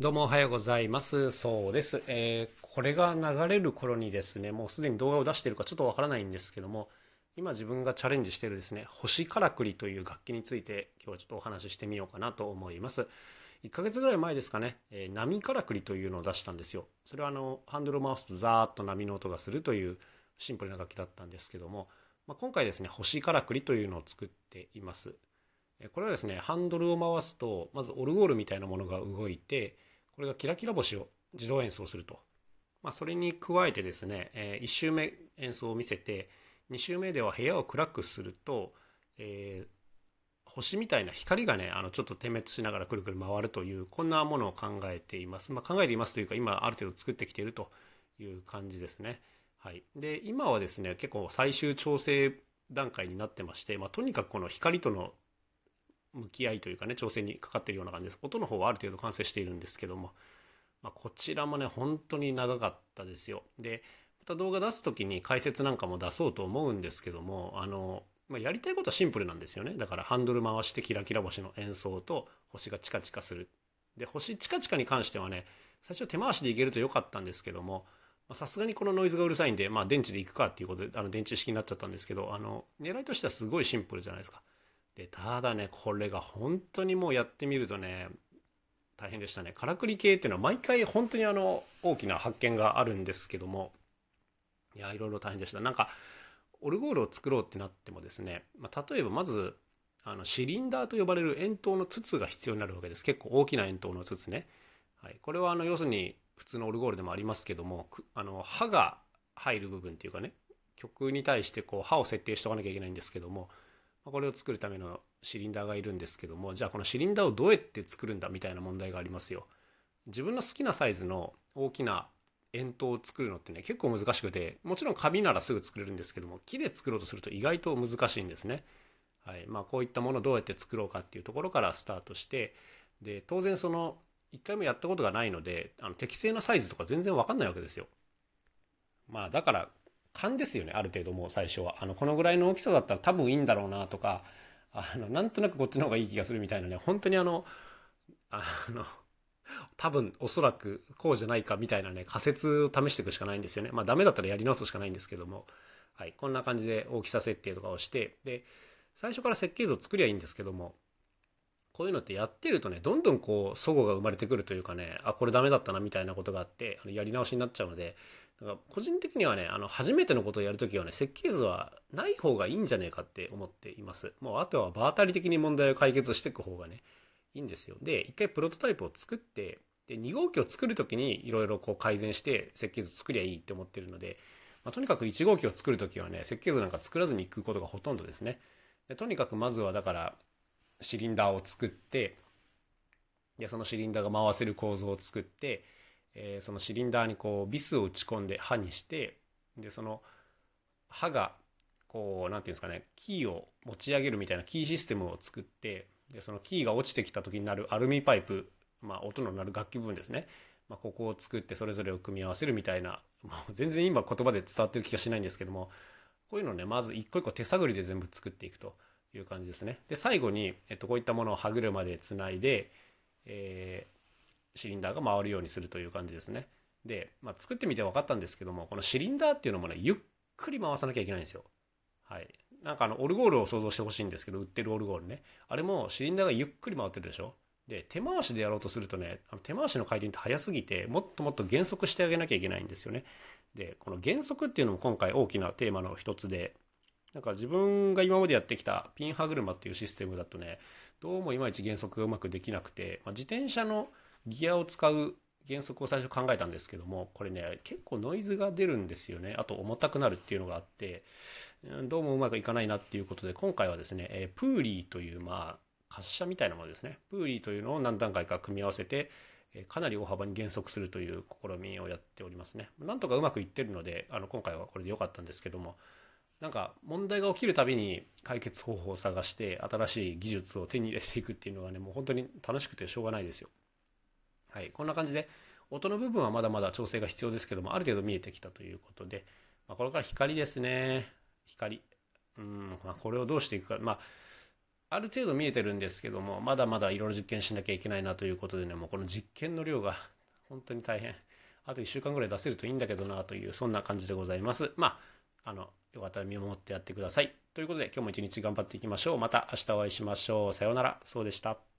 どうもおはようございます。そうです。えー、これが流れる頃にですね、もうすでに動画を出しているかちょっとわからないんですけども、今自分がチャレンジしているですね、星からくりという楽器について今日はちょっとお話ししてみようかなと思います。1ヶ月ぐらい前ですかね、えー、波からくりというのを出したんですよ。それはあの、ハンドルを回すとザーッと波の音がするというシンプルな楽器だったんですけども、まあ、今回ですね、星からくりというのを作っています。これはですね、ハンドルを回すと、まずオルゴールみたいなものが動いて、これがキラキラ星を自動演奏すると。まあ、それに加えてですね、え、1周目演奏を見せて、2周目では部屋を暗くすると、えー、星みたいな光がね、あのちょっと点滅しながらくるくる回るという、こんなものを考えています。まあ、考えていますというか、今ある程度作ってきているという感じですね。はい。で、今はですね、結構最終調整段階になってまして、まあ、とにかくこの光との向き合いというかね、調整にかかってるような感じです。音の方はある程度完成しているんですけども、まあ、こちらもね、本当に長かったですよ。で、また動画出す時に解説なんかも出そうと思うんですけども、あの、まあ、やりたいことはシンプルなんですよね。だからハンドル回してキラキラ星の演奏と星がチカチカする。で、星チカチカに関してはね、最初手回しでいけると良かったんですけども、さすがにこのノイズがうるさいんで、まあ電池でいくかっていうことで、あの電池式になっちゃったんですけど、あの、狙いとしてはすごいシンプルじゃないですか。で、ただね、これが本当にもうやってみるとね、大変でしたね。からくり系っていうのは毎回本当にあの、大きな発見があるんですけども、いや、いろいろ大変でした。なんか、オルゴールを作ろうってなってもですね、まあ、例えばまず、あの、シリンダーと呼ばれる円筒の筒が必要になるわけです。結構大きな円筒の筒ね。はい。これはあの、要するに、普通のオルゴールでもありますけども、あの、刃が入る部分っていうかね、曲に対してこう、刃を設定しておかなきゃいけないんですけども、これを作るためのシリンダーがいるんですけどもじゃあこのシリンダーをどうやって作るんだみたいな問題がありますよ。自分の好きなサイズの大きな円筒を作るのってね結構難しくてもちろん紙ならすぐ作れるんですけども木で作ろうとすると意外と難しいんですね。はい。まあ、こういったものをどうやって作ろうかっていうところからスタートしてで当然その1回もやったことがないのであの適正なサイズとか全然わかんないわけですよ。まあだから勘ですよねある程度もう最初は。あのこのぐらいの大きさだったら多分いいんだろうなとかあのなんとなくこっちの方がいい気がするみたいなね。本当にあのあの多分おそらくこうじゃないかみたいなね仮説を試していくしかないんですよね。まあダメだったらやり直すしかないんですけども。はいこんな感じで大きさ設定とかをしてで最初から設計図を作りゃいいんですけどもこういうのってやってるとねどんどんこう齟齬が生まれてくるというかねあこれダメだったなみたいなことがあってあのやり直しになっちゃうのでだから個人的にはね、あの、初めてのことをやるときはね、設計図はない方がいいんじゃねえかって思っています。もうあとは場当たり的に問題を解決していく方がね、いいんですよ。で、一回プロトタイプを作って、で、2号機を作るときにいろいろこう改善して設計図作りゃいいって思ってるので、まあ、とにかく1号機を作るときはね、設計図なんか作らずに行くことがほとんどですね。でとにかくまずはだから、シリンダーを作って、で、そのシリンダーが回せる構造を作って、えー、そのシリンダーにこうビスを打ち込んで刃にしてでその刃がこう何て言うんですかねキーを持ち上げるみたいなキーシステムを作ってでそのキーが落ちてきた時になるアルミパイプ、まあ、音の鳴る楽器部分ですね、まあ、ここを作ってそれぞれを組み合わせるみたいな、まあ、全然今言葉で伝わってる気がしないんですけどもこういうのをねまず一個一個手探りで全部作っていくという感じですね。で最後に、えっと、こういったものを歯車でつないで、えーシリンダーが回るようにするという感じですね。で、まあ、作ってみて分かったんですけども、このシリンダーっていうのもね、ゆっくり回さなきゃいけないんですよ。はい。なんかあの、オルゴールを想像してほしいんですけど、売ってるオルゴールね。あれもシリンダーがゆっくり回ってるでしょで、手回しでやろうとするとね、あの手回しの回転って速すぎて、もっともっと減速してあげなきゃいけないんですよね。で、この減速っていうのも今回大きなテーマの一つで、なんか自分が今までやってきたピン歯車っていうシステムだとね、どうもいまいち減速がうまくできなくて、まあ、自転車のギアを使う原則を最初考えたんですけどもこれね結構ノイズが出るんですよね。あと重たくなるっていうのがあってどうもうまくいかないなっていうことで今回はですね、えプーリーというまあ滑車みたいなものですね。プーリーというのを何段階か組み合わせてかなり大幅に減速するという試みをやっておりますね。なんとかうまくいってるのであの今回はこれで良かったんですけどもなんか問題が起きるたびに解決方法を探して新しい技術を手に入れていくっていうのがねもう本当に楽しくてしょうがないですよ。はい、こんな感じで音の部分はまだまだ調整が必要ですけどもある程度見えてきたということで、まあ、これから光ですね。光。うん、まあ、これをどうしていくか。まあある程度見えてるんですけどもまだまだいろいろ実験しなきゃいけないなということでねもうこの実験の量が本当に大変。あと1週間ぐらい出せるといいんだけどなというそんな感じでございます。まああのよかったら見守ってやってください。ということで今日も一日頑張っていきましょう。また明日お会いしましょう。さようなら。そうでした。